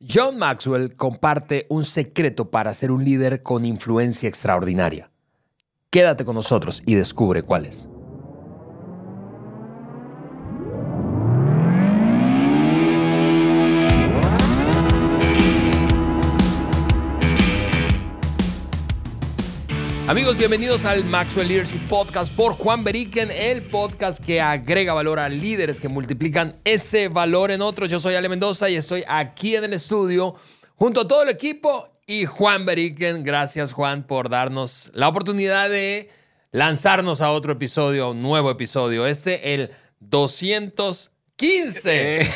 John Maxwell comparte un secreto para ser un líder con influencia extraordinaria. Quédate con nosotros y descubre cuál es. Amigos, bienvenidos al Maxwell Leadership Podcast por Juan Beriken, el podcast que agrega valor a líderes que multiplican ese valor en otros. Yo soy Ale Mendoza y estoy aquí en el estudio junto a todo el equipo y Juan Beriken. Gracias Juan por darnos la oportunidad de lanzarnos a otro episodio, a un nuevo episodio. Este, el 215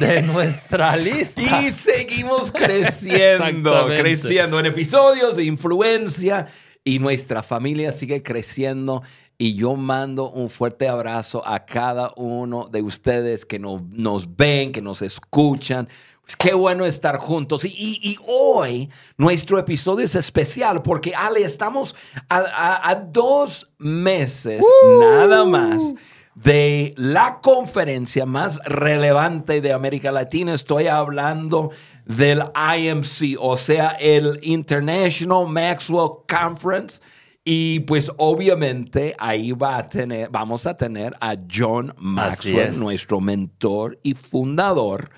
de nuestra lista. Y seguimos creciendo, creciendo en episodios de influencia y nuestra familia sigue creciendo. Y yo mando un fuerte abrazo a cada uno de ustedes que nos, nos ven, que nos escuchan. Pues qué bueno estar juntos. Y, y, y, hoy nuestro episodio es especial porque, Ale, estamos a, a, a dos meses ¡Uh! nada más de la conferencia más relevante de América Latina. Estoy hablando del IMC, o sea, el International Maxwell Conference. Y pues obviamente ahí va a tener, vamos a tener a John Maxwell, nuestro mentor y fundador.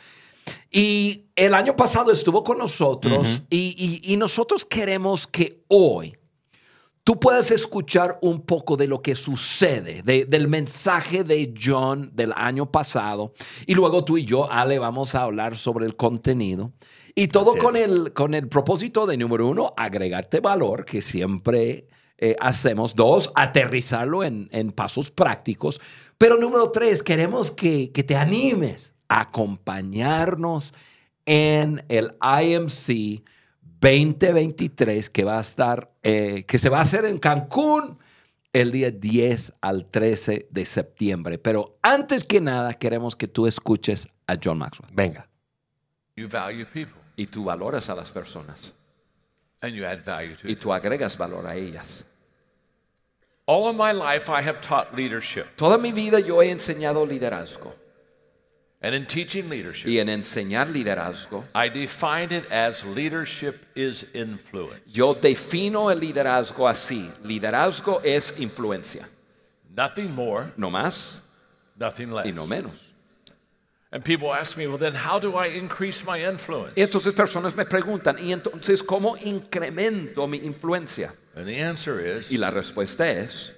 Y el año pasado estuvo con nosotros uh -huh. y, y, y nosotros queremos que hoy tú puedas escuchar un poco de lo que sucede, de, del mensaje de John del año pasado. Y luego tú y yo, Ale, vamos a hablar sobre el contenido. Y todo con el, con el propósito de, número uno, agregarte valor, que siempre eh, hacemos. Dos, aterrizarlo en, en, pasos prácticos. Pero número tres, queremos que, que te animes a acompañarnos en el IMC 2023 que va a estar, eh, que se va a hacer en Cancún el día 10 al 13 de septiembre. Pero antes que nada, queremos que tú escuches a John Maxwell. Venga. You value people. Y tú valoras a las personas. And you add value to y tú agregas valor a ellas. All of my life I have taught leadership. Toda mi vida yo he enseñado liderazgo. And in teaching leadership, y en enseñar liderazgo, I define it as leadership is influence. Yo defino el liderazgo así. Liderazgo es influencia. Nothing more. No más. Nothing less. Y no menos. And people ask me, well, then how do I increase my influence? Entonces personas me preguntan, ¿y entonces cómo incremento mi influencia? And the answer is, y la respuesta es,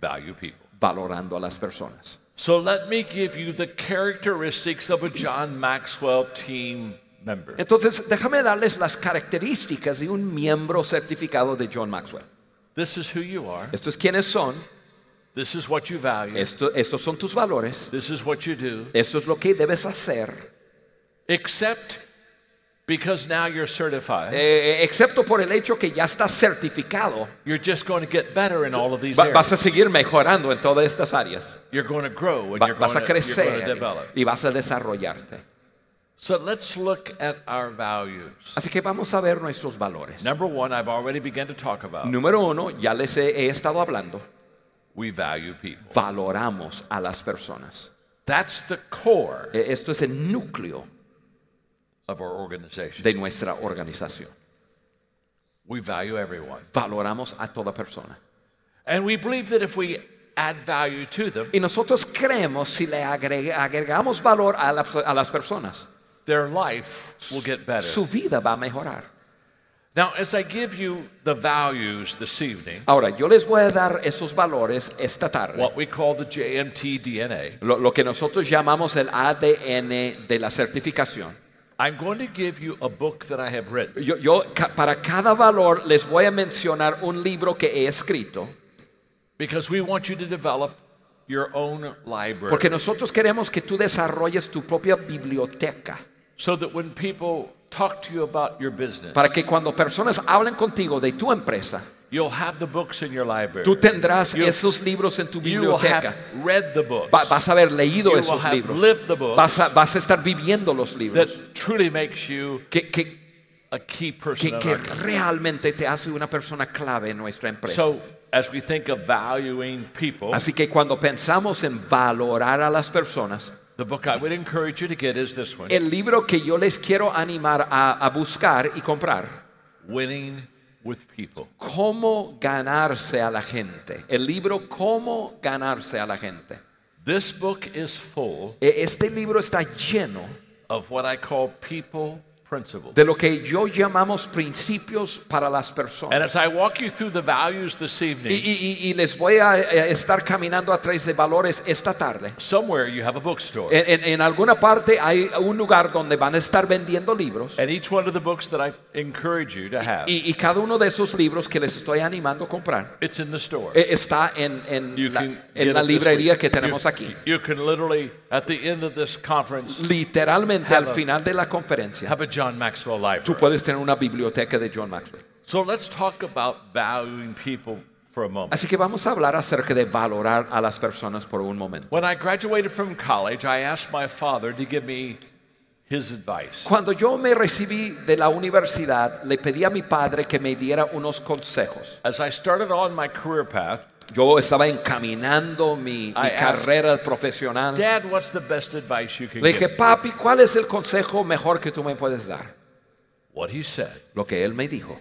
value people. Valorando a las personas. So let me give you the characteristics of a John Maxwell team member. Entonces, déjame darles las características de un miembro certificado de John Maxwell. This is who you are. Esto es quiénes son. This is what you value. Esto, estos son tus valores. This is what you do. Esto es lo que debes hacer. Except because now you're certified. Eh, excepto por el hecho que ya estás certificado. You're just going to get better in all of these areas. vas a seguir mejorando en todas estas áreas. You're going to grow and Va, you're, vas going a to, you're going crecer to develop. y vas a desarrollarte. So let's look at our values. Así que vamos a ver nuestros valores. Number one, I've already begun to talk about. Número uno, ya les he, he estado hablando. We value people. Valoramos a las personas. That's the core Eh, Esto es el núcleo of our organization. de nuestra organización. We value everyone. Valoramos a toda persona. And we believe that if we add value to them, Y nosotros creemos si le agregamos valor a, las- a las personas, their life will get better. su vida va a mejorar. Now, as I give you the values this evening, Ahora, yo les voy a dar esos valores esta tarde. what we call the JMT DNA, Lo, lo que nosotros llamamos el ADN de la certificación. I'm going to give you a book that I have written. Yo, yo para cada valor les voy a mencionar un libro que he escrito, Because we want you to develop your own library. porque nosotros queremos que tú desarrolles tu propia biblioteca, so that when people talk to you about your business, para que cuando personas hablen contigo de tu empresa, you'll have the books in your library. tú tendrás esos libros en tu you biblioteca. have read the books Va- vas a haber leído You esos have libros. lived the books. Vas a, vas a estar viviendo los libros. that truly makes you Que, que, a key person que, que realmente te hace una persona clave en nuestra empresa. So, as we think of valuing people, Así que cuando pensamos en valorar a las personas, The book I would encourage you to get is this one El libro que yo les quiero animar a, a buscar y comprar, Winning with People. Cómo ganarse a la gente. El libro Cómo ganarse a la gente. This book is full E- Este libro está lleno of what I call people. De lo que yo llamamos principios para las And personas. as I walk you through the values this Y, evening, y- y- y les voy a eh, estar caminando a través de valores esta tarde. somewhere you have a bookstore. En, en- en alguna parte hay un lugar donde van a estar vendiendo libros. And each one of the books that I encourage you to have, Y, y cada uno de esos libros que les estoy animando a comprar it's in the store. eh, está en, en You la, can en la librería que tenemos You- aquí. You can literally, at the end of this conference, Literalmente al final de la conferencia, have a John Maxwell library. tú puedes tener una biblioteca de John Maxwell. So let's talk about valuing people for a moment. Así que vamos a hablar acerca de valorar a las personas por un momento. When I graduated from college, I asked my father to give me his advice. Cuando yo me recibí de la universidad, le pedí a mi padre que me diera unos consejos. As I started on my career path, Yo estaba encaminando mi, mi I asked- carrera profesional. Dad, what's the best advice you can Le give? dije, me?" papi, ¿cuál es el consejo mejor que tú me puedes dar? What he said Lo que él me dijo.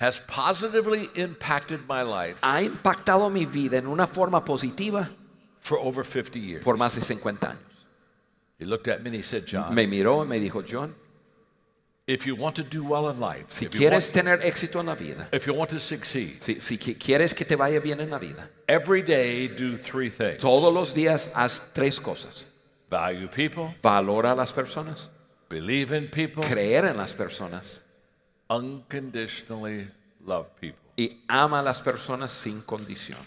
has positively impacted my life Ha impactado mi vida en una forma positiva for over 50 years. por más de 50 años. He looked at me and he said, John, Me miró y me dijo, John, if you want to do well in life, si if, you quieres want, tener éxito en la vida, if you want to succeed, si, si qui- quieres que te vaya bien en la vida, every day do three things todos los días haz tres cosas. value people, Valora a las personas, believe in people, creer en las personas unconditionally love people. y ama a las personas sin condición.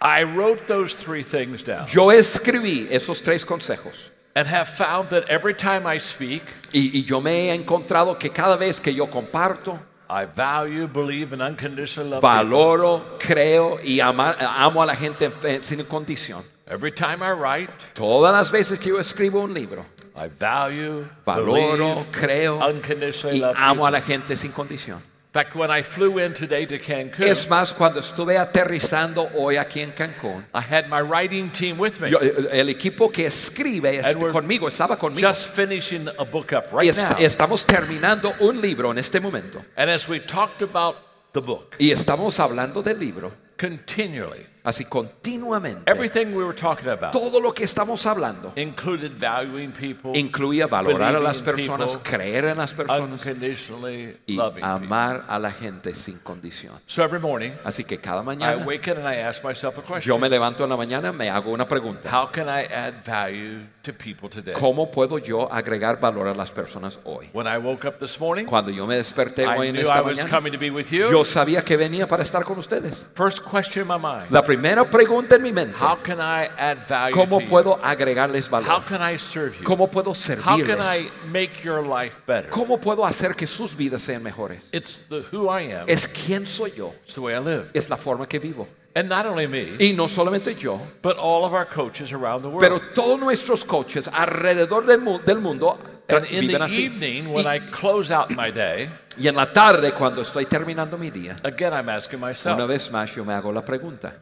I wrote those three things down Yo escribí esos tres consejos and have found that every time I speak, y, y yo me he encontrado que cada vez que yo comparto, I value, believe, and unconditionally love valoro, creo y ama- amo a la gente sin condición. Every time I write, Todas las veces que yo escribo un libro, I value, valoro, believe, creo unconditionally y love amo a la gente sin condición. In fact, when I flew in today to Cancun, Es más, cuando estuve aterrizando hoy aquí en Cancún, I had my writing team with me, yo- el equipo que escribe es- And we're conmigo, estaba conmigo. just finishing a book up Y right est- now. estamos terminando un libro en este momento. And as we talked about the book Y estamos hablando del libro, continually, así continuamente. everything we were talking about Todo lo que estamos hablando included valuing people, incluía valorar a las personas, people, creer en las personas y loving people. amar a la gente sin condición. So every morning, Así que cada I mañana awaken and I ask myself a yo question. me levanto en la mañana, me hago una pregunta. How can I add value to people today? ¿Cómo puedo yo agregar valor a las personas hoy? When I woke up this morning, Cuando yo me desperté hoy I en knew esta I was mañana, coming to be with you. yo sabía que venía para estar con ustedes. First question in my mind. La primera pregunta en mi mente, How can I add value ¿cómo to you? puedo agregarles How valor? can I serve you? ¿Cómo puedo How can servirles? I make your life better? ¿Cómo puedo hacer que sus vidas sean mejores? It's the who I am. Es quién soy yo, It's the way I live. es la forma que vivo. And not only me, Y no solamente yo, but all of our coaches around the world. pero todos nuestros coaches alrededor del, mu- del mundo tra- and in viven the así. evening, when y, I close out my day, y en la tarde, cuando estoy terminando mi día, again, I'm asking una myself, vez más yo me hago la pregunta,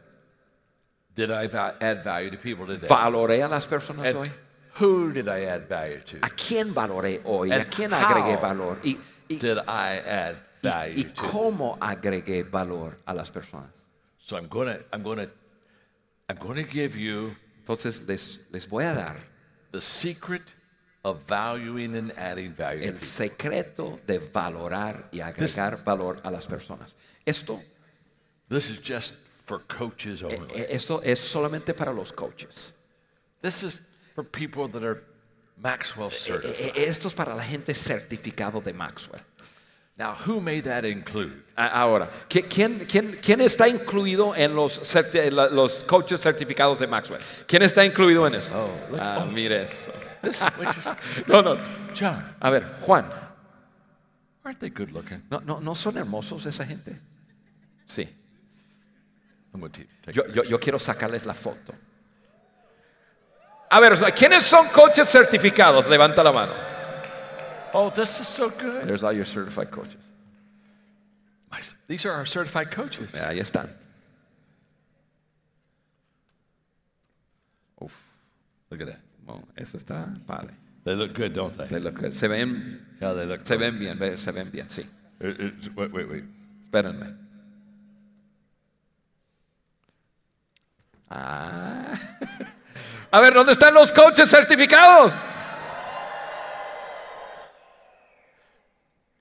did I add value to people today? ¿valoré a las personas And hoy? who did I add value to? ¿A quién valoré hoy? ¿A quién agregué valor? ¿Y, y, Did I add value y to? cómo agregué valor a las personas? So I'm gonna, I'm gonna, I'm gonna give you Entonces les, les voy a dar the secret of valuing and adding value. el secreto de valorar y agregar valor a las personas. Esto, This is just for coaches only. eh, esto es solamente para los coaches. This is for people that are Maxwell Eh, certified. Esto es para la gente certificado de Maxwell. Now, who may that include? Ahora, ¿qui- ¿quién, quién, quién está incluido en los, certi- los coaches certificados de Maxwell? ¿Quién está incluido en eso? Oh, look- Ah, oh. mire eso. This, is, No, no. John, A ver, Juan, aren't they good looking? ¿no, no, ¿no son hermosos esa gente? Sí. I'm going to take Yo, yo, yo quiero sacarles la foto. A ver, ¿quiénes son coaches certificados? Levanta la mano. Oh, this is so good. There's all your certified coaches. These are our certified coaches. Ahí están. Uf, Look at that. bueno, eso está padre. They look good, don't they? De lo que- se ven, Yeah, they look se good. ven bien, se ven bien, sí. It- it's- wait, wait, wait. Espérenme. Ah. A ver, ¿dónde están los coaches certificados?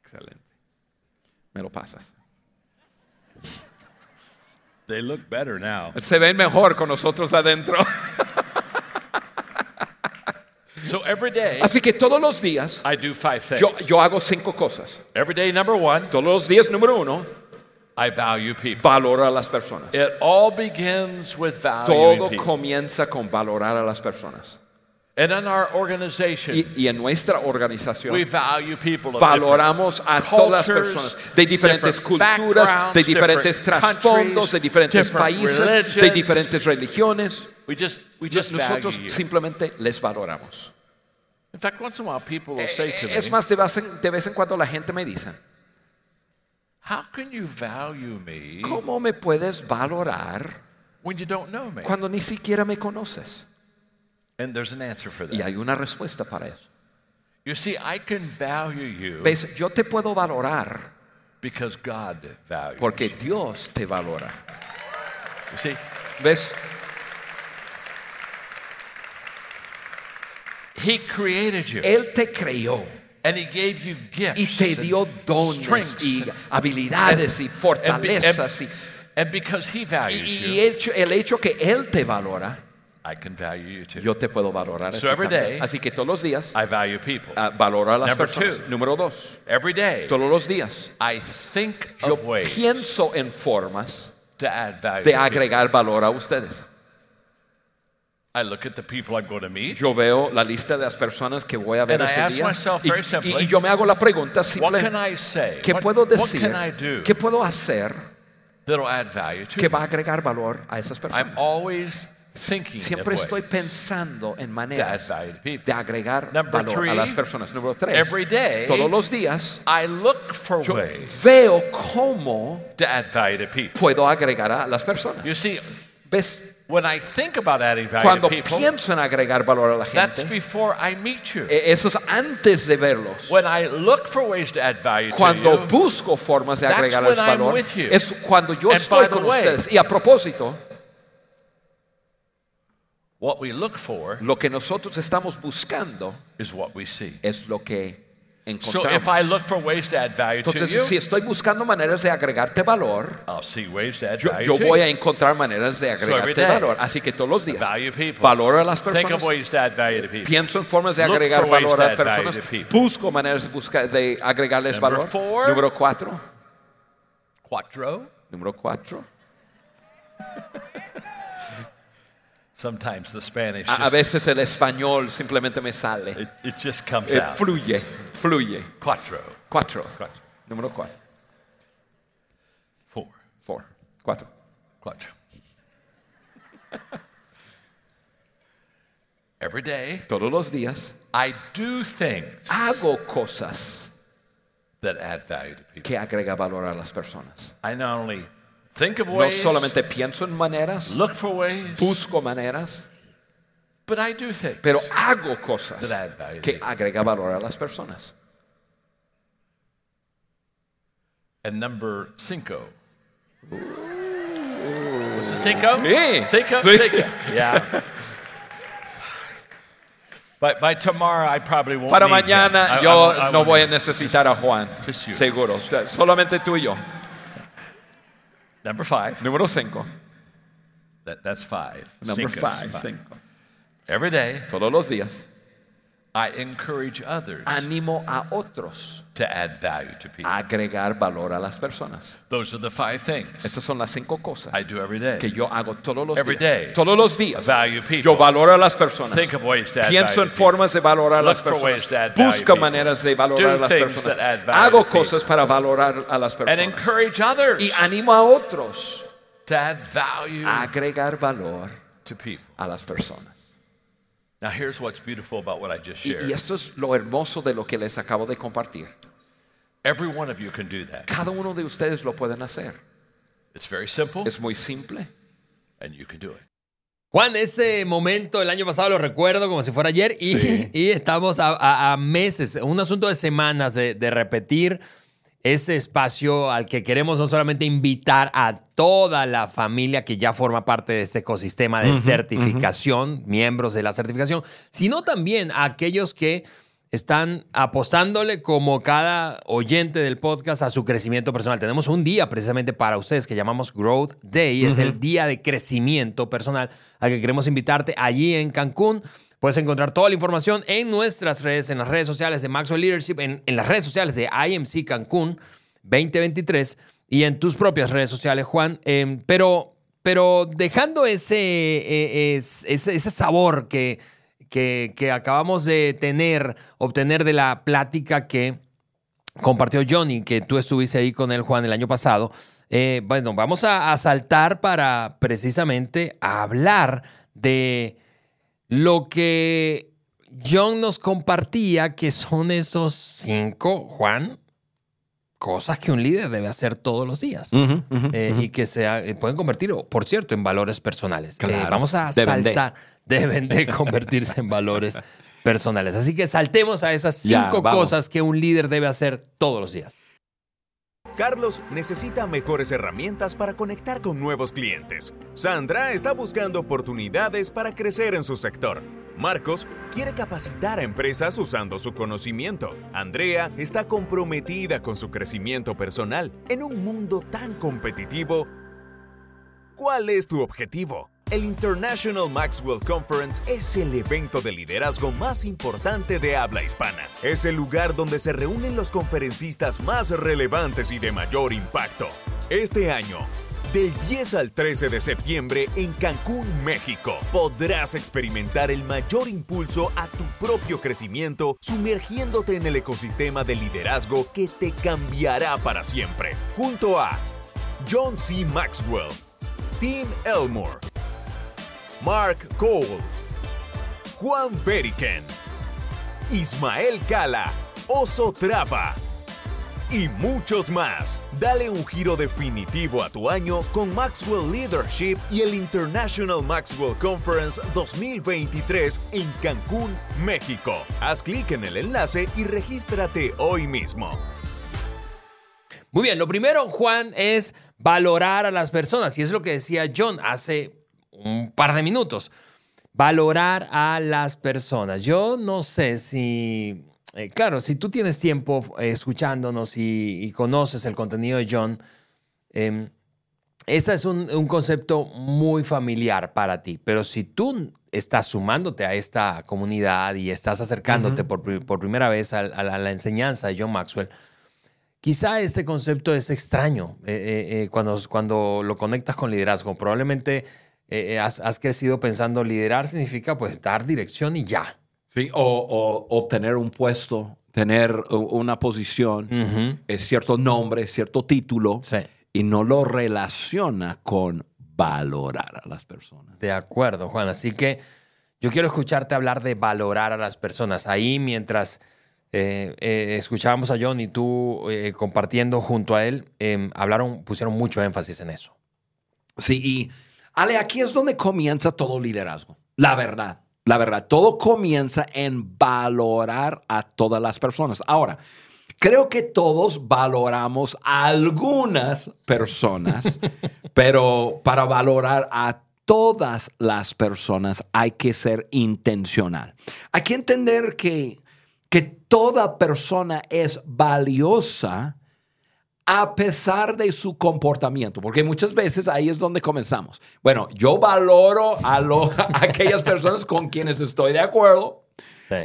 Excelente. Me lo pasas. They look better now. Se ven mejor con nosotros adentro. So every day, Así que todos los días I do five things. yo, yo hago cinco cosas. Every day, number one, Todos los días, número uno, I value people. valoro a las personas. It all begins with valuing Todo people. comienza con valorar a las personas. And in our organization, Y, y en nuestra organización we value people of valoramos a different todas las cultures, personas de diferentes different culturas, de backgrounds, diferentes different trasfondos, de countries, diferentes different países, de religions. diferentes religiones. We just, we just Nosotros value you. simplemente les valoramos. In fact, once in a while, people will say to me, Es más, de vez, en, de vez en cuando la gente me dice, How can you value me ¿cómo me puedes valorar when you don't know me? cuando ni siquiera me conoces? And there's an answer for Y that. hay una respuesta para eso. You see, I can value you ¿Ves? Yo te puedo valorar because God values porque you. Dios te valora. You see, ¿Ves? He created you Él te creó and He gave you gifts y te and dio dones y habilidades y and be- fortalezas. y, and because He y- values y hecho- el hecho que Él te valora, I can value you too. yo te puedo valorar. So every day, Así que todos los días I value people. ah, valoro a las Number personas. two. Número dos, Every day, todos los días I think yo of ways pienso en formas to add value. de agregar valor a ustedes. I look at the people I'm going to meet. Yo veo la lista de las personas que voy a ver And I ese ask día myself y, very y- simply, y yo me hago la pregunta What simple, can I say? ¿qué What- puedo what decir? can I do ¿Qué puedo hacer that'll add value to que va a agregar valor a esas I'm personas? always thinking Siempre of estoy pensando en maneras de agregar Number valor three, a las personas. Número tres, every day, todos los días I look for yo ways veo cómo to add value to people. puedo agregar a las personas. You see, ¿Ves? When I think about adding value Cuando to people, pienso en agregar valor a la that's gente, before I meet you. e- eso es antes de verlos. When I look for ways to add value to Cuando you, busco formas de agregarles valor, with you. es cuando yo estoy con ustedes. Y a propósito, what we look for lo que nosotros estamos buscando is what we see. es lo que So if I encontramos. look for ways to add value to Entonces, you, si estoy buscando maneras de agregarte valor, I'll see ways to add yo, value yo voy a encontrar maneras de agregarte valor. Así que todos los días, valoro a las personas, of ways to add value to people. pienso en formas de Look agregar valor a value personas, busco maneras de, buscar, de agregarles Number valor. four. Número cuatro. Quattro. Número cuatro. Sometimes the Spanish A, a veces el español simplemente me sale. it, it just comes Eh, out. fluye, fluye. Quattro. Cuatro. Cuatro. Número cuatro. Four. Four. Cuatro. Quattro. Every day, Todos los días I do things hago cosas that add value to people. que agrega valor a las personas. I not only think of No ways, solamente pienso en maneras, look for ways, busco maneras, but I do things. pero hago cosas That add value. que agrega valor a las personas. And number cinco. Was it cinco? Sí. Cinco? Sí. Cinco. Yeah. By, by tomorrow, I probably won't Para mañana I- I yo won't- I no voy a necesitar a Juan, seguro. Solamente tú y yo. Number five. Número cinco. That, that's five. Number Cinco five. five. Cinco. Every day, Todos los días I encourage others animo a otros to add value to people. a agregar valor a las personas. Those are the five things Estas son las cinco cosas I do every day. que yo hago todos los Every días. day. Todos los días. Value people. Yo valoro a las personas. Think of ways to add Pienso value en to people. formas de valorar a las for personas. ways to add value Busca to people. maneras de valorar a las things personas. that add value Hago people. cosas para valorar a las And personas. encourage others Y animo a otros to add value a agregar valor to people. a las personas. Now, here's what's beautiful about what I just Y, shared. y esto es lo hermoso de lo que les acabo de compartir. Every one of you can do that. Cada uno de ustedes lo pueden hacer. It's very simple, Es muy simple. and you can do it. Juan, ese momento el año pasado lo recuerdo como si fuera ayer y, y estamos a, a- a meses, un asunto de semanas de, de repetir ese espacio al que queremos no solamente invitar a toda la familia que ya forma parte de este ecosistema de certificación, miembros de la certificación, sino también a aquellos que están apostándole como cada oyente del podcast a su crecimiento personal. Tenemos un día precisamente para ustedes que llamamos Growth Day, es el día de crecimiento personal al que queremos invitarte allí en Cancún. Puedes encontrar toda la información en nuestras redes, en las redes sociales de Maxwell Leadership, en, en las redes sociales de IMC Cancún 2023 y en tus propias redes sociales, Juan. Eh, pero, pero dejando ese, eh, es- ese, sabor que, que, que acabamos de tener, obtener de la plática que compartió Johnny, que tú estuviste ahí con él, Juan, el año pasado. Eh, bueno, vamos a, a saltar para precisamente hablar de lo que John nos compartía, que son esos cinco, Juan, cosas que un líder debe hacer todos los días. Eh, y que se eh, pueden convertir, por cierto, en valores personales. Claro. Eh, vamos a Deben de. saltar. Deben de convertirse en valores personales. Así que saltemos a esas cinco cosas que un líder debe hacer todos los días. Carlos necesita mejores herramientas para conectar con nuevos clientes. Sandra está buscando oportunidades para crecer en su sector. Marcos quiere capacitar a empresas usando su conocimiento. Andrea está comprometida con su crecimiento personal. En un mundo tan competitivo, ¿cuál es tu objetivo? El International Maxwell Conference es el evento de liderazgo más importante de habla hispana. Es el lugar donde se reúnen los conferencistas más relevantes y de mayor impacto. Este año, del 10 al 13 de septiembre en Cancún, México, podrás experimentar el mayor impulso a tu propio crecimiento sumergiéndote en el ecosistema de liderazgo que te cambiará para siempre. Junto a John C. Maxwell, Tim Elmore, Mark Cole, Juan Beriken, Ismael Cala, Oso Trapa y muchos más. Dale un giro definitivo a tu año con Maxwell Leadership y el International Maxwell Conference 2023 en Cancún, México. Haz clic en el enlace y regístrate hoy mismo. Muy bien, lo primero, Juan, es valorar a las personas. Y es lo que decía John hace un par de minutos. Valorar a las personas. Yo no sé si, eh, claro, si tú tienes tiempo eh, escuchándonos y, y conoces el contenido de John, eh, ese es un, un concepto muy familiar para ti. Pero si tú estás sumándote a esta comunidad y estás acercándote por, por primera vez a, a la, a la enseñanza de John Maxwell, Quizá este concepto es extraño eh, cuando, cuando lo conectas con liderazgo. Probablemente eh, eh, has, has crecido pensando liderar significa pues dar dirección y ya. Sí, o, o obtener un puesto, tener una posición, es cierto nombre, cierto título, Sí. y no lo relaciona con valorar a las personas. De acuerdo, Juan. Así que yo quiero escucharte hablar de valorar a las personas. Ahí mientras eh, eh, escuchábamos a John y tú eh, compartiendo junto a él, eh, hablaron, pusieron mucho énfasis en eso. Sí, y Ale, aquí es donde comienza todo liderazgo. La verdad, la verdad, todo comienza en valorar a todas las personas. Ahora, creo que todos valoramos a algunas personas, pero para valorar a todas las personas hay que ser intencional. Hay que entender que, que toda persona es valiosa a pesar de su comportamiento, porque muchas veces ahí es donde comenzamos. Bueno, yo valoro a, lo- a aquellas personas con quienes estoy de acuerdo,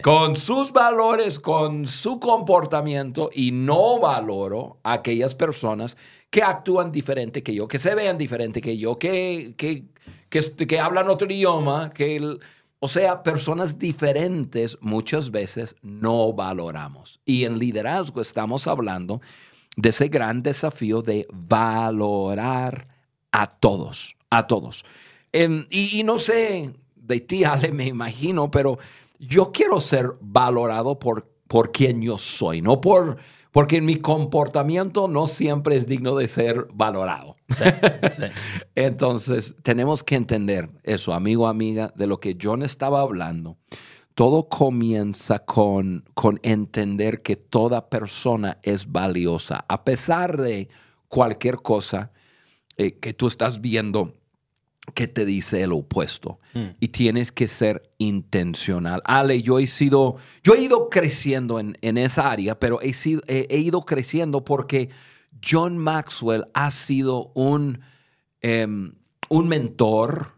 con sus valores, con su comportamiento, y no valoro a aquellas personas que actúan diferente que yo, que se vean diferente que yo, que, que, que, que hablan otro idioma, que... el- o sea, personas diferentes muchas veces no valoramos. Y en liderazgo estamos hablando de ese gran desafío de valorar a todos, a todos. Em, y, y no sé, de ti, Ale, me imagino, pero yo quiero ser valorado por, por quien yo soy, no por porque mi comportamiento no siempre es digno de ser valorado. Sí, sí. Entonces, tenemos que entender eso, amigo, amiga, de lo que John estaba hablando. Todo comienza con, con entender que toda persona es valiosa, a pesar de cualquier cosa eh, que tú estás viendo que te dice el opuesto. Y tienes que ser intencional. Ale, yo he sido, yo he ido creciendo en, en esa área, pero he, sido, he, he ido creciendo porque John Maxwell ha sido un, em, un mentor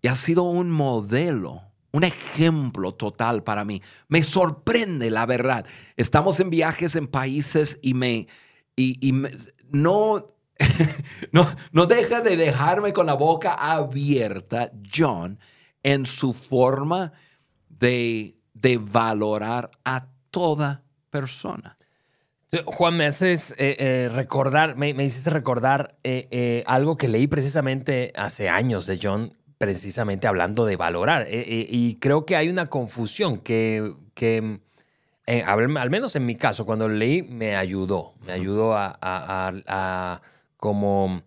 y ha sido un modelo, un ejemplo total para mí. Me sorprende, la verdad. Estamos en viajes en países y me, y, y no, no, no deja de dejarme con la boca abierta, John, en su forma de, de valorar a toda persona. Juan, me haces eh, eh, recordar, me, hiciste recordar eh, algo que leí precisamente hace años de John, precisamente hablando de valorar. Eh, eh, y creo que hay una confusión que, que eh, al, menos en mi caso, cuando lo leí, me ayudó. Me ayudó a, a- a- a como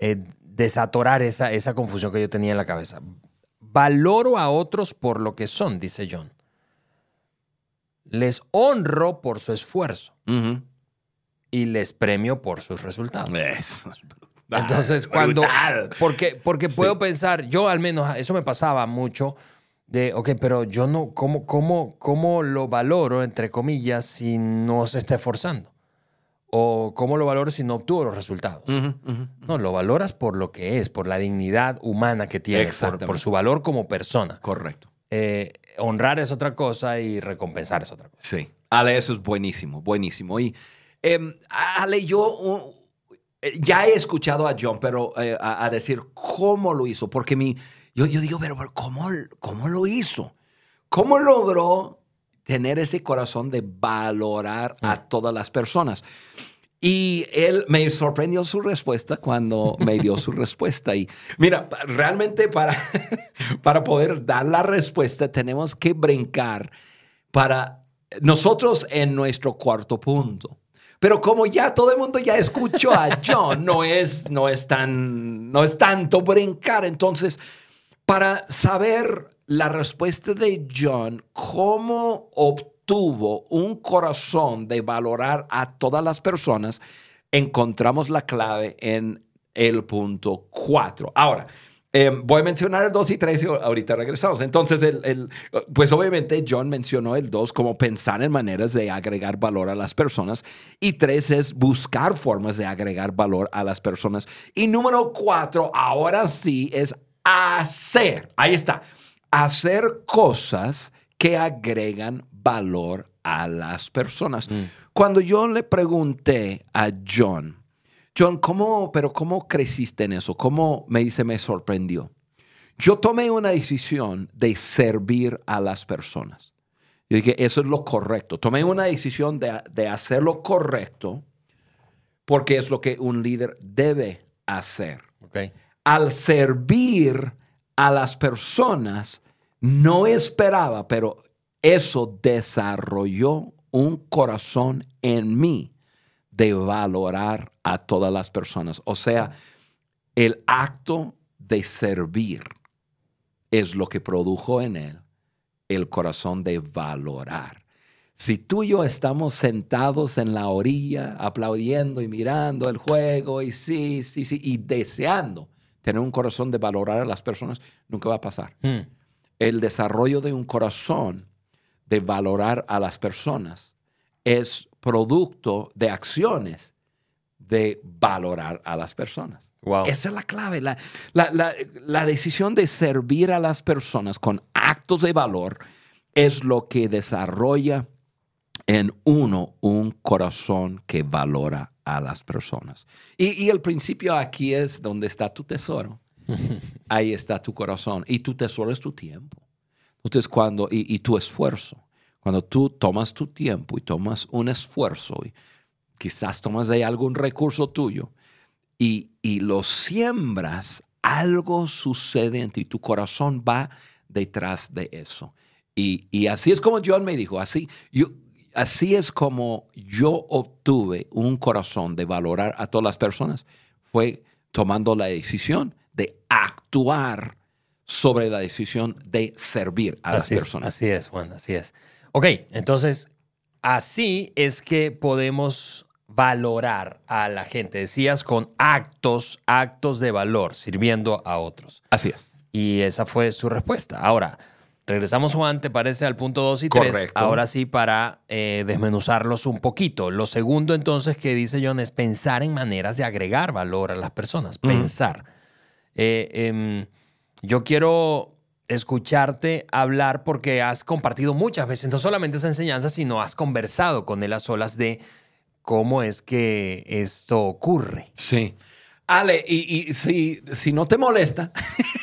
eh, desatorar esa, esa confusión que yo tenía en la cabeza. Valoro a otros por lo que son, dice John. Les honro por su esfuerzo y les premio por sus resultados. Eso es brutal, Entonces, cuando. brutal. Porque, porque Sí. puedo pensar, yo al menos, eso me pasaba mucho, de, ok, pero yo no, ¿cómo, cómo, cómo lo valoro, entre comillas, si no se está esforzando? O cómo lo valoro si no obtuvo los resultados. Ujú, ujú. No, lo valoras por lo que es, por la dignidad humana que tiene, por, por su valor como persona. Correcto. Eh, honrar es otra cosa y recompensar es otra cosa. Sí. Ale, eso es buenísimo, buenísimo. Y em, Ale, yo uh, eh, ya he escuchado a John, pero eh, a, a decir cómo lo hizo, porque mi, yo, yo digo, pero, pero ¿cómo, ¿cómo lo hizo? ¿Cómo logró tener ese corazón de valorar a todas las personas? Y él me sorprendió su respuesta cuando me dio su respuesta. Y mira, realmente para, para poder dar la respuesta tenemos que brincar para nosotros en nuestro cuarto punto. Pero como ya todo el mundo ya escuchó a John, no es, no es, tan, no es tanto brincar. Entonces, para saber la respuesta de John, cómo obtuvo un corazón de valorar a todas las personas, encontramos la clave en el punto 4. Ahora, eh, voy a mencionar el 2 y 3 y ahorita regresamos. Entonces, el, el- pues obviamente John mencionó el 2 como pensar en maneras de agregar valor a las personas y 3 es buscar formas de agregar valor a las personas. Y número 4, ahora sí, es hacer. Ahí está. Hacer cosas que agregan valor a las personas. Cuando yo le pregunté a John, John, ¿cómo, pero cómo creciste en eso? ¿Cómo me dice, me sorprendió? Yo tomé una decisión de servir a las personas. Yo dije, eso es lo correcto. Tomé una decisión de, de hacer lo correcto porque es lo que un líder debe hacer. ¿ok? Al servir a las personas, no esperaba, pero eso desarrolló un corazón en mí de valorar a todas las personas. O sea, el acto de servir es lo que produjo en él el corazón de valorar. Si tú y yo estamos sentados en la orilla aplaudiendo y mirando el juego y sí, sí, sí, y deseando tener un corazón de valorar a las personas, nunca va a pasar. Hmm. El desarrollo de un corazón de valorar a las personas es producto de acciones de valorar a las personas. Wow. Esa es la clave. La, la- la- la decisión de servir a las personas con actos de valor es lo que desarrolla en uno un corazón que valora a las personas. Y, y el principio aquí es donde está tu tesoro. Ahí está tu corazón. Y tu tesoro es tu tiempo. Entonces, cuando, y, y tu esfuerzo, cuando tú tomas tu tiempo y tomas un esfuerzo, y quizás tomas de ahí algún recurso tuyo y, y lo siembras, algo sucede en ti. Tu corazón va detrás de eso. Y, y así es como John me dijo, así, yo, así es como yo obtuve un corazón de valorar a todas las personas, fue tomando la decisión de actuar sobre la decisión de servir a así las es, personas. así es, Juan, así es. Ok, entonces, así es que podemos valorar a la gente. Decías con actos, actos de valor, sirviendo a otros. Así es. Y esa fue su respuesta. Ahora, regresamos, Juan, ¿te parece al punto 2 y 3? Correcto. Ahora sí, para eh, desmenuzarlos un poquito. Lo segundo, entonces, que dice John es pensar en maneras de agregar valor a las personas. Pensar. Eh, em, yo quiero escucharte hablar porque has compartido muchas veces, no solamente esa enseñanza, sino has conversado con él a solas de cómo es que esto ocurre. Sí. Ale, y, y si, si no te molesta,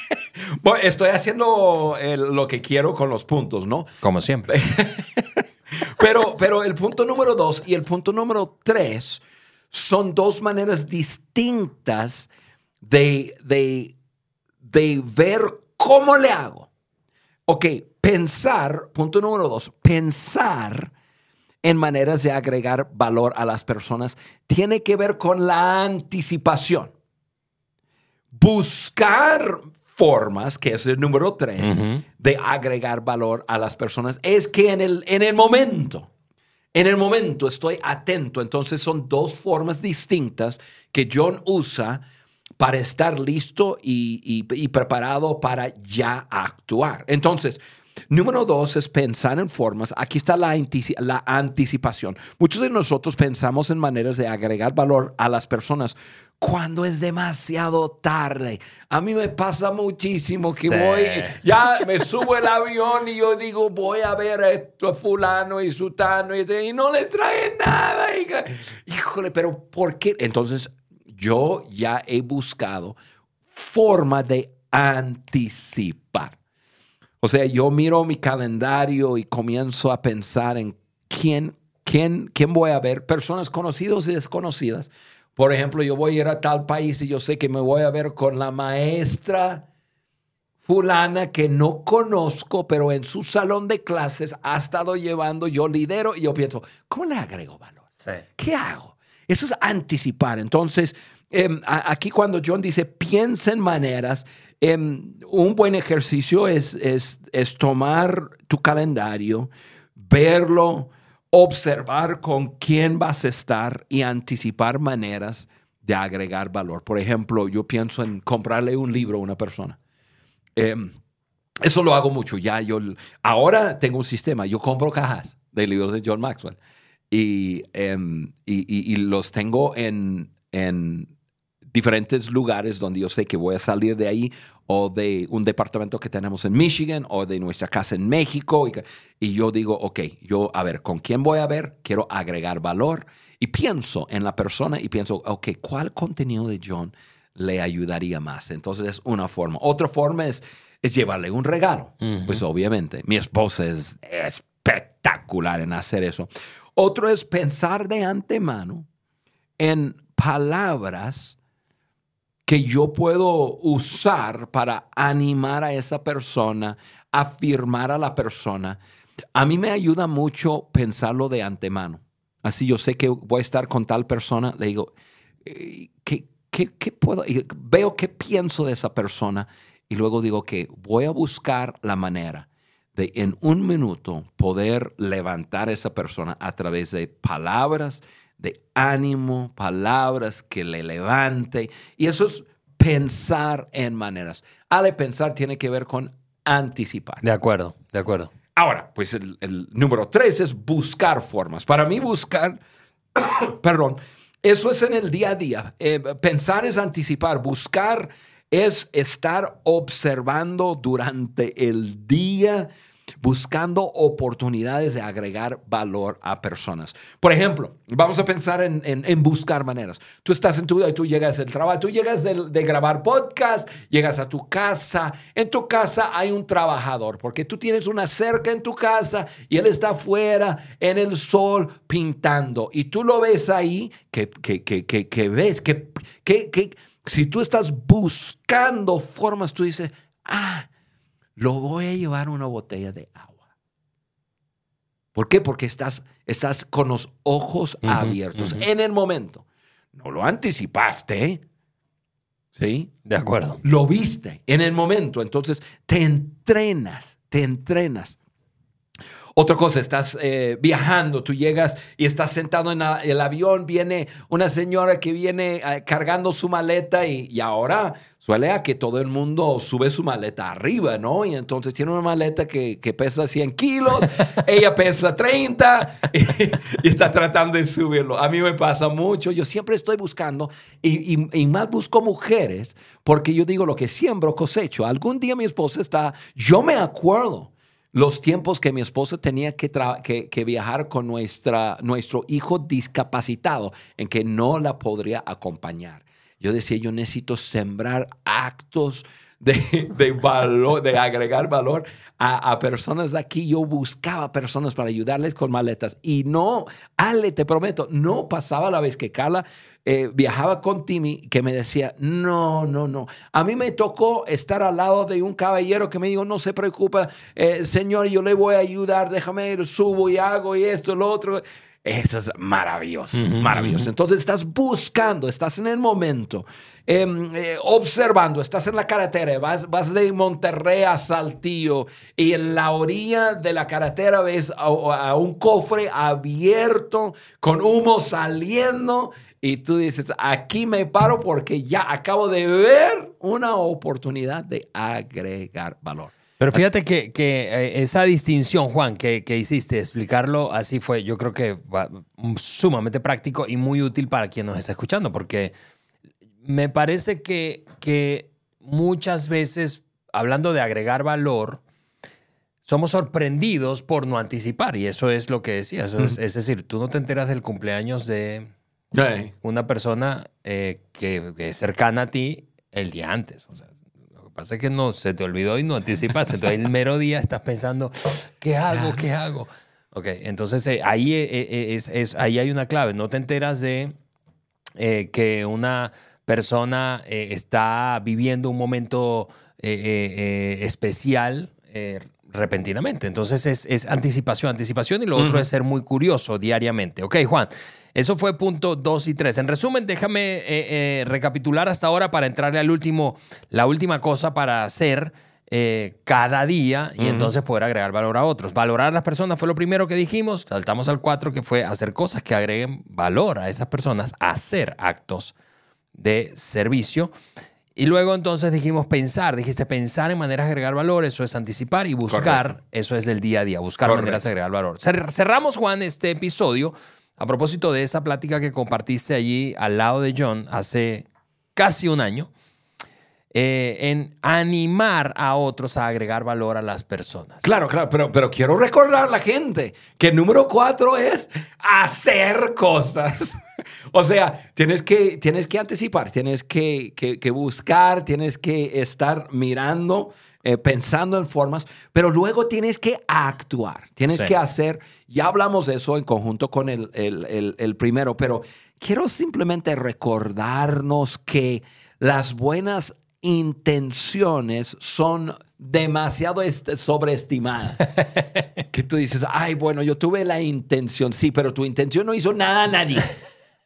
bueno, estoy haciendo eh, lo que quiero con los puntos, ¿no? Como siempre. Pero, pero el punto número dos y el punto número tres son dos maneras distintas de, de, de ver cómo le hago. Ok, pensar, punto número dos, pensar en maneras de agregar valor a las personas tiene que ver con la anticipación. Buscar formas, que es el número tres, de agregar valor a las personas, es que en el, en el momento, en el momento estoy atento. Entonces son dos formas distintas que John usa para estar listo y, y- y preparado para ya actuar. Entonces, número dos es pensar en formas. Aquí está la, antici- la anticipación. Muchos de nosotros pensamos en maneras de agregar valor a las personas cuando es demasiado tarde. A mí me pasa muchísimo que Sí. voy, ya me subo el avión y yo digo, voy a ver a esto fulano y sutano y, y no les trae nada. Híjole, pero ¿por qué? Entonces, yo ya he buscado forma de anticipar. O sea, yo miro mi calendario y comienzo a pensar en quién, quién, quién voy a ver, personas conocidas y desconocidas. Por ejemplo, yo voy a ir a tal país y yo sé que me voy a ver con la maestra fulana que no conozco, pero en su salón de clases ha estado llevando, yo lidero y yo pienso, ¿cómo le agrego valor? ¿Qué hago? Eso es anticipar. Entonces, em, aquí cuando John dice piensa en maneras, em, un buen ejercicio es, es, es tomar tu calendario, verlo, observar con quién vas a estar y anticipar maneras de agregar valor. Por ejemplo, yo pienso en comprarle un libro a una persona. Em, eso lo hago mucho. Ya yo ahora tengo un sistema. Yo compro cajas de libros de John Maxwell y, em, y- y- y los tengo en, en diferentes lugares donde yo sé que voy a salir de ahí o de un departamento que tenemos en Michigan o de nuestra casa en México. Y, y yo digo, ok, yo a ver, ¿con quién voy a ver? Quiero agregar valor. Y pienso en la persona y pienso, ok, ¿cuál contenido de John le ayudaría más? Entonces es una forma. Otra forma es, es llevarle un regalo. Pues obviamente, mi esposa es espectacular en hacer eso. Otro es pensar de antemano en palabras que yo puedo usar para animar a esa persona, afirmar a la persona. A mí me ayuda mucho pensarlo de antemano. Así yo sé que voy a estar con tal persona, le digo, eh, ¿qué, puedo? y veo qué pienso de esa persona y luego digo que voy a buscar la manera de en un minuto poder levantar a esa persona a través de palabras de ánimo, palabras que le levante. Y eso es pensar en maneras. Ale, pensar tiene que ver con anticipar. De acuerdo, de acuerdo. Ahora, pues el, el número tres es buscar formas. Para mí buscar, perdón, eso es en el día a día. Eh, pensar es anticipar, buscar es estar observando durante el día, buscando oportunidades de agregar valor a personas. Por ejemplo, vamos a pensar en, en- buscar maneras. Tú estás en tu vida y tú llegas del trabajo, tú llegas de, grabar podcast, llegas a tu casa. En tu casa hay un trabajador, porque tú tienes una cerca en tu casa y él está afuera en el sol pintando. Y tú lo ves ahí, que, que, que, que, ves, que, que si tú estás buscando formas, tú dices, ah, lo voy a llevar una botella de agua. ¿Por qué? Porque estás, estás con los ojos abiertos en el momento. No lo anticipaste, ¿sí? De acuerdo. Lo viste en el momento. Entonces te entrenas, te entrenas. Otra cosa, estás eh, viajando, tú llegas y estás sentado en la- el avión, viene una señora que viene eh, cargando su maleta y, y ahora suele a que todo el mundo sube su maleta arriba, ¿no? Y entonces tiene una maleta que, que pesa 100 kilos, ella pesa 30 y, y está tratando de subirlo. A mí me pasa mucho, yo siempre estoy buscando y, y- y más busco mujeres porque yo digo lo que siembro cosecho. Algún día mi esposa está, yo me acuerdo los tiempos que mi esposa tenía que, que viajar con nuestra, nuestro hijo discapacitado, en que no la podría acompañar. Yo decía, yo necesito sembrar actos de, valor, de agregar valor a, personas de aquí. Yo buscaba personas para ayudarles con maletas y no, Ale, te prometo, no pasaba la vez que Carla eh, viajaba con Timmy que me decía, no, no, no. A mí me tocó estar al lado de un caballero que me dijo, no se preocupe, eh, señor, yo le voy a ayudar, déjame ir, subo y hago y esto, lo otro. Eso es maravilloso, maravilloso. Entonces estás buscando, estás en el momento, em, eh, observando, estás en la carretera, vas, vas de Monterrey a Saltillo y en la orilla de la carretera ves a, a un cofre abierto con humo saliendo y tú dices, aquí me paro porque ya acabo de ver una oportunidad de agregar valor. Pero fíjate que, que, eh, esa distinción, Juan, que, que hiciste, explicarlo así fue, yo creo que mm, sumamente práctico y muy útil para quien nos está escuchando, porque me parece que, que muchas veces, hablando de agregar valor, somos sorprendidos por no anticipar, y eso es lo que decía. eso es, es decir, tú no te enteras del cumpleaños de una persona eh, que, que es cercana a ti el día antes. O sea, pasa es que no se te olvidó y no anticipaste. Entonces, el mero día estás pensando, ¿qué hago? ¿Qué hago? Ok, entonces eh, ahí, eh, eh, es, es- ahí hay una clave. No te enteras de eh, que una persona está viviendo un momento especial repentinamente. Entonces es, es anticipación, anticipación y lo otro es ser muy curioso diariamente. Ok, Juan, eso fue punto 2 y 3. En resumen, déjame eh, eh, recapitular hasta ahora para entrarle al último, la última cosa para hacer eh, cada día y entonces poder agregar valor a otros. Valorar a las personas fue lo primero que dijimos. Saltamos al 4 que fue hacer cosas que agreguen valor a esas personas, hacer actos de servicio. Y luego entonces dijimos pensar, dijiste pensar en maneras de agregar valor, eso es anticipar y buscar, Correcto. eso es del día a día, buscar Correcto. maneras de agregar valor. Cer- Cerramos, Juan, este episodio a propósito de esa plática que compartiste allí al lado de John hace casi un año, eh, en animar a otros a agregar valor a las personas. Claro, claro, pero, pero quiero recordar a la gente que el número cuatro es hacer cosas. o sea, tienes que, tienes que anticipar, tienes que, que- que buscar, tienes que estar mirando, eh, pensando en formas, pero luego tienes que actuar, tienes Sí. que hacer, ya hablamos de eso en conjunto con el, el- el- el primero, pero quiero simplemente recordarnos que las buenas intenciones son demasiado est- sobreestimadas. que tú dices, ay, bueno, yo tuve la intención, sí, pero tu intención no hizo nada a nadie.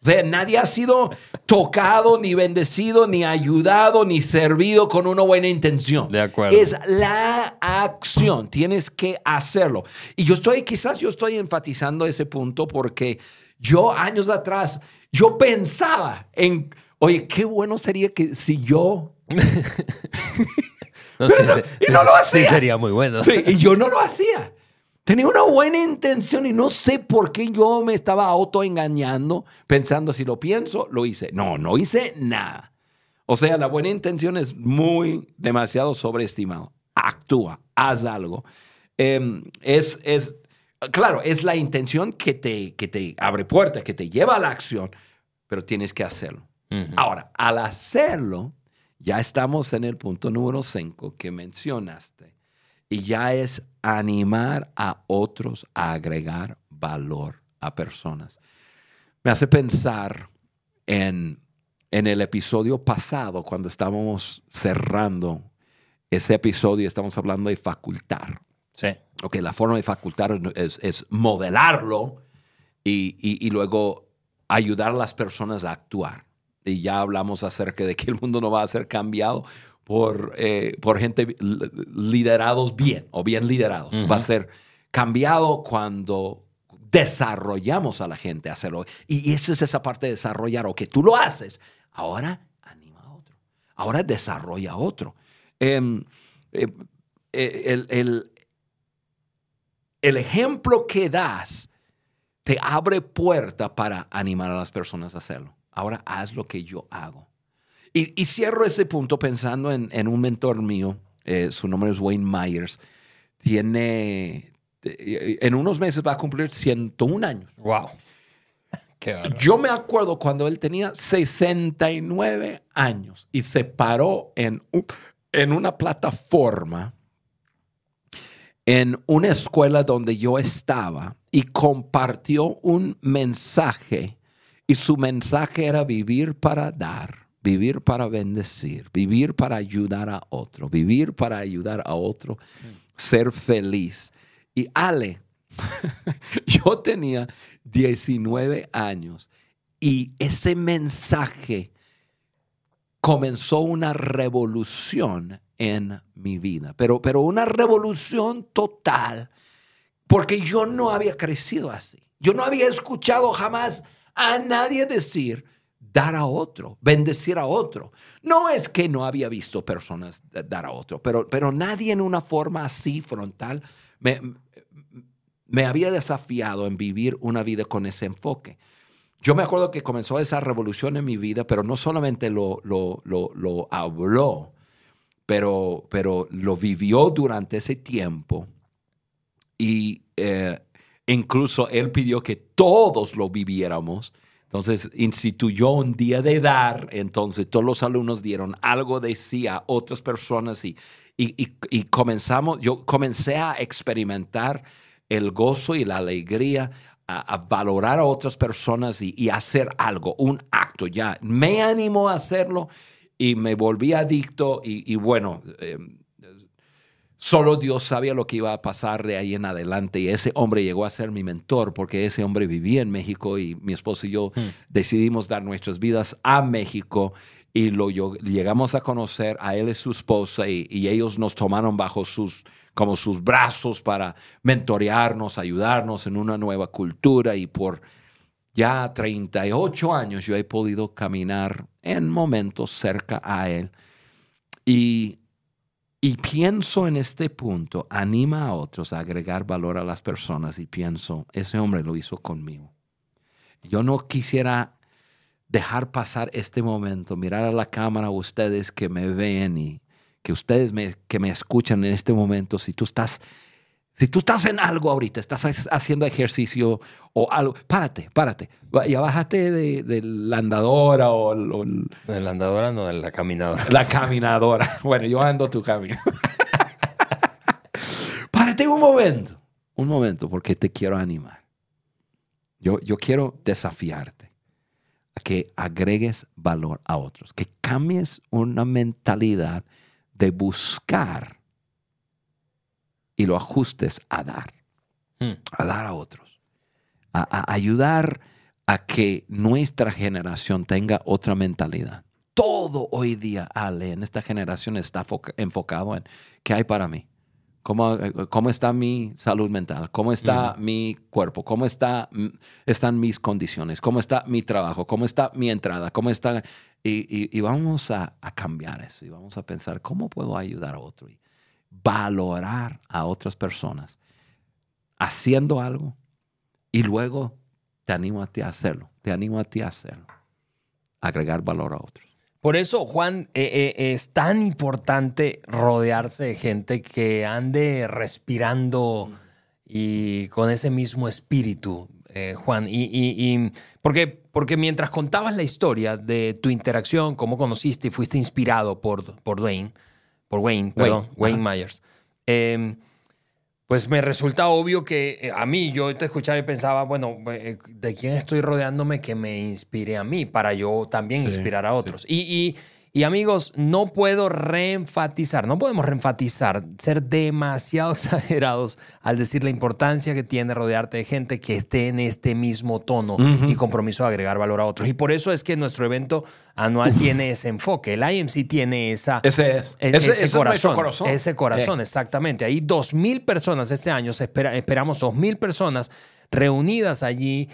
O sea, nadie ha sido tocado, ni bendecido, ni ayudado, ni servido con una buena intención. De acuerdo. Es la acción, tienes que hacerlo. Y yo estoy, quizás yo estoy enfatizando ese punto porque yo años atrás, yo pensaba en, oye, qué bueno sería que si yo No, sí, sí, y sí, no sí, lo sí hacía. sería muy bueno. Sí, y yo no lo hacía. Tenía una buena intención y no sé por qué yo me estaba autoengañando pensando si lo pienso, lo hice. No, no hice nada. O sea, la buena intención es muy, demasiado sobreestimado. Actúa, haz algo. Em, es, es, claro, es la intención que te, que te abre puertas, que te lleva a la acción, pero tienes que hacerlo. Ahora, al hacerlo, ya estamos en el punto número 5 que mencionaste. Y ya es animar a otros a agregar valor a personas. Me hace pensar en, en el episodio pasado, cuando estábamos cerrando ese episodio, estamos hablando de facultar. Sí. Ok, la forma de facultar es, es modelarlo y, y- y luego ayudar a las personas a actuar. Y ya hablamos acerca de que el mundo no va a ser cambiado por, eh, por gente li- liderados bien o bien liderados. Va a ser cambiado cuando desarrollamos a la gente a hacerlo. Y, esa es esa parte de desarrollar. O que tú lo haces, ahora anima a otro. Ahora desarrolla a otro. Em, eh, eh, el, el- el ejemplo que das te abre puerta para animar a las personas a hacerlo. Ahora haz lo que yo hago. Y, y cierro ese punto pensando en, en un mentor mío, eh, su nombre es Wayne Myers. Tiene, eh, en unos meses va a cumplir 101 años. Wow. Qué. Yo me acuerdo cuando él tenía 69 años y se paró en, un- en una plataforma en una escuela donde yo estaba y compartió un mensaje y su mensaje era vivir para dar, vivir para bendecir, vivir para ayudar a otro, vivir para ayudar a otro, ser feliz. Y Ale, yo tenía 19 años y ese mensaje comenzó una revolución en mi vida, pero, pero una revolución total, porque yo no había crecido así. Yo no había escuchado jamás a nadie decir dar a otro, bendecir a otro. No es que no había visto personas dar a otro, pero, pero nadie en una forma así frontal me, me había desafiado en vivir una vida con ese enfoque. Yo me acuerdo que comenzó esa revolución en mi vida, pero no solamente lo, lo, lo, habló, pero, pero lo vivió durante ese tiempo. Y eh, incluso él pidió que todos lo viviéramos. Entonces instituyó un día de dar, entonces todos los alumnos dieron algo de sí a otras personas y, y, comenzamos, yo comencé a experimentar el gozo y la alegría, a, valorar a otras personas y, y hacer algo, un acto ya. Me animó a hacerlo y me volví adicto y, bueno, eh, Solo Dios sabía lo que iba a pasar de ahí en adelante y ese hombre llegó a ser mi mentor porque ese hombre vivía en México y mi esposo y yo decidimos dar nuestras vidas a México y lo yo- llegamos a conocer a él y su esposa y, y ellos nos tomaron bajo sus como sus brazos para mentorearnos, ayudarnos en una nueva cultura y por ya 38 años yo he podido caminar en momentos cerca a él y y pienso en este punto, anima a otros a agregar valor a las personas y pienso, ese hombre lo hizo conmigo. Yo no quisiera dejar pasar este momento, mirar a la cámara ustedes que me ven y que ustedes me, que me escuchan en este momento, si tú estás, si tú estás en algo ahorita, estás ha- haciendo ejercicio o algo, párate, párate, ya bájate de, de la andadora o el- De la andadora, no de la caminadora. la caminadora. Bueno, yo ando tu camino. Párate un momento, un momento, porque te quiero animar. Yo, yo quiero desafiarte a que agregues valor a otros, que cambies una mentalidad de buscar y lo ajustes a dar, Hmm. a dar a otros, a, a ayudar a que nuestra generación tenga otra mentalidad. Todo hoy día, Ale, en esta generación está foca- enfocado en qué hay para mí. ¿Cómo, cómo está mi salud mental? ¿Cómo está mi cuerpo? ¿Cómo está, están mis condiciones? ¿Cómo está mi trabajo? ¿Cómo está mi entrada? ¿Cómo está? Y, y- y vamos a, a cambiar eso y vamos a pensar, ¿cómo puedo ayudar a otro? Y valorar a otras personas haciendo algo y luego te animo a ti a hacerlo. Te animo a ti a hacerlo. Agregar valor a otros. Por eso, Juan, eh, eh, es tan importante rodearse de gente que ande respirando y con ese mismo espíritu, eh, Juan. Y, y- y- porque, porque mientras contabas la historia de tu interacción, cómo conociste y fuiste inspirado por, por Dwayne, por Wayne, perdón, Wayne Myers, eh, pues me resulta obvio que eh, a mí, yo te escuchaba y pensaba, bueno, eh, ¿de quién estoy rodeándome que me inspire a mí para yo también Sí, inspirar a otros? Y, y- Y amigos, no puedo reenfatizar, no podemos reenfatizar, ser demasiado exagerados al decir la importancia que tiene rodearte de gente que esté en este mismo tono y compromiso de agregar valor a otros. Y por eso es que nuestro evento anual tiene ese enfoque. El IMC tiene esa, Ese es. e- Ese- ese, ese es nuestro corazón. Ese corazón, exactamente. Hay dos mil personas este año, espera, esperamos dos mil personas reunidas allí,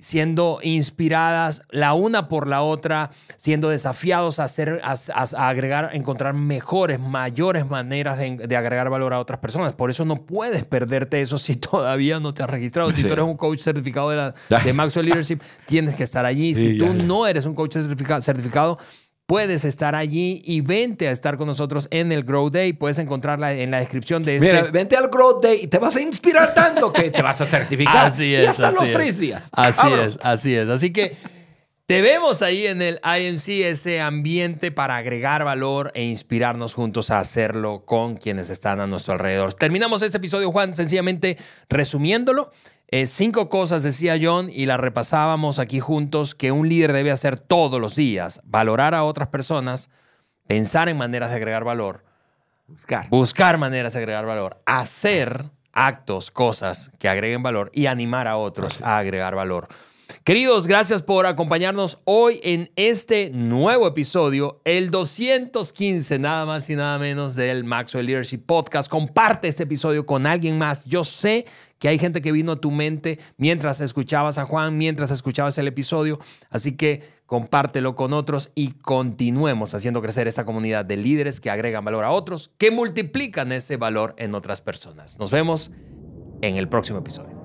siendo inspiradas la una por la otra, siendo desafiados a, hacer, a, agregar, a encontrar mejores, mayores maneras de, de agregar valor a otras personas. Por eso no puedes perderte eso si todavía no te has registrado. Si tú eres un coach certificado de, la, de Maxwell Leadership, tienes que estar allí. Si Sí, tú ya, ya. no eres un coach certifica- certificado, puedes estar allí y vente a estar con nosotros en el Grow Day. Puedes encontrarla en la descripción de este. Mira, vente al Growth Day y te vas a inspirar tanto que te vas a certificar. Así Y es. hasta así los es. tres días. Así Vámonos. es, así es. Así que te vemos ahí en el IMC, ese ambiente para agregar valor e inspirarnos juntos a hacerlo con quienes están a nuestro alrededor. Terminamos este episodio, Juan, sencillamente resumiéndolo. Eh, cinco cosas, decía John, y las repasábamos aquí juntos, que un líder debe hacer todos los días. Valorar a otras personas, pensar en maneras de agregar valor, Buscar. buscar maneras de agregar valor, hacer actos, cosas que agreguen valor y animar a otros a agregar valor. Queridos, gracias por acompañarnos hoy en este nuevo episodio, el 215, nada más y nada menos del Maxwell Leadership Podcast. Comparte este episodio con alguien más. Yo sé que hay gente que vino a tu mente mientras escuchabas a Juan, mientras escuchabas el episodio, así que compártelo con otros y continuemos haciendo crecer esta comunidad de líderes que agregan valor a otros, que multiplican ese valor en otras personas. Nos vemos en el próximo episodio.